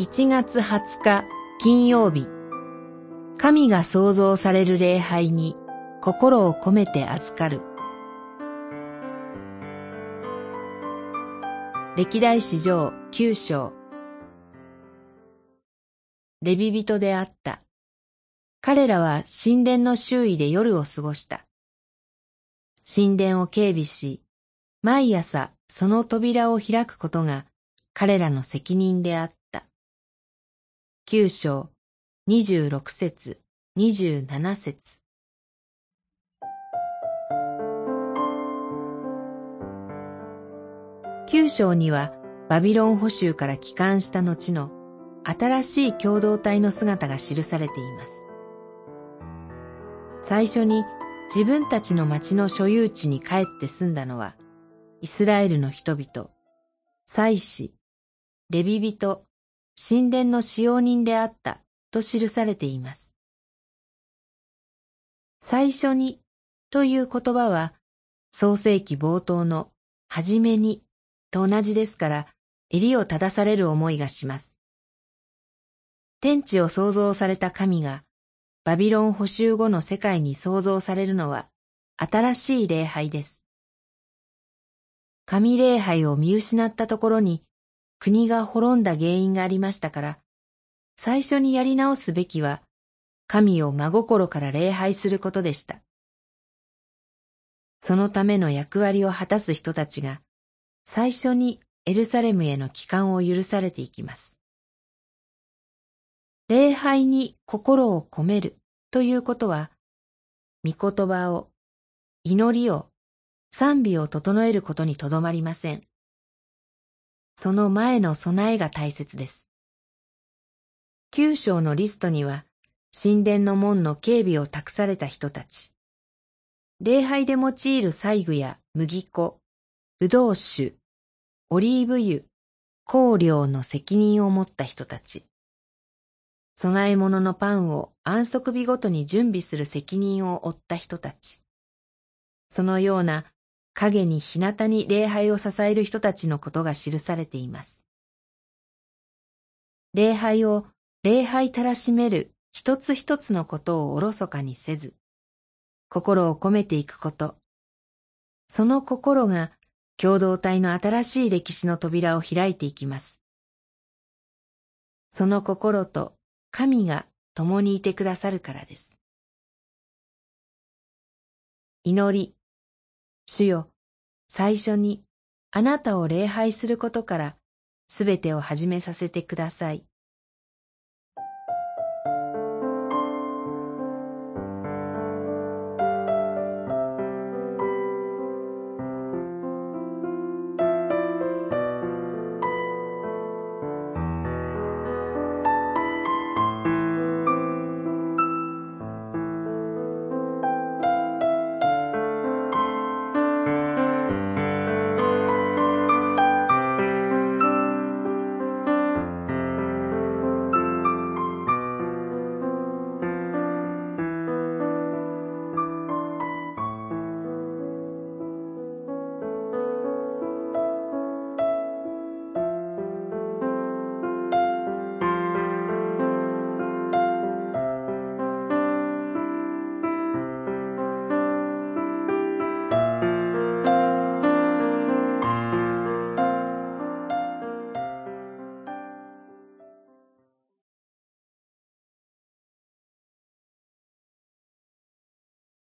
1月20日金曜日神が創造される礼拝に心を込めて預かる歴代史上九章レビ人であった。彼らは神殿の周囲で夜を過ごした。神殿を警備し、毎朝その扉を開くことが彼らの責任であった。九章、二十六節、二十七節。九章にはバビロン捕囚から帰還した後の新しい共同体の姿が記されています。最初に自分たちの町の所有地に帰って住んだのは、イスラエルの人々、祭司、レビ人、神殿の使用人であったと記されています。最初にという言葉は、創世記冒頭のはじめにと同じですから、襟を正される思いがします。天地を創造された神が、バビロン捕囚後の世界に創造されるのは、新しい礼拝です。神礼拝を見失ったところに、国が滅んだ原因がありましたから、最初にやり直すべきは、神を真心から礼拝することでした。そのための役割を果たす人たちが、最初にエルサレムへの帰還を許されていきます。礼拝に心を込めるということは、御言葉を、祈りを、賛美を整えることにとどまりません。その前の備えが大切です。九章のリストには、神殿の門の警備を託された人たち、礼拝で用いる細具や麦粉、ぶどう酒、オリーブ油、香料の責任を持った人たち、供え物のパンを安息日ごとに準備する責任を負った人たち。そのような影に日向に礼拝を支える人たちのことが記されています。礼拝を礼拝たらしめる一つ一つのことをおろそかにせず、心を込めていくこと。その心が共同体の新しい歴史の扉を開いていきます。その心と神が共にいてくださるからです。祈り、主よ、最初にあなたを礼拝することからすべてを始めさせてください。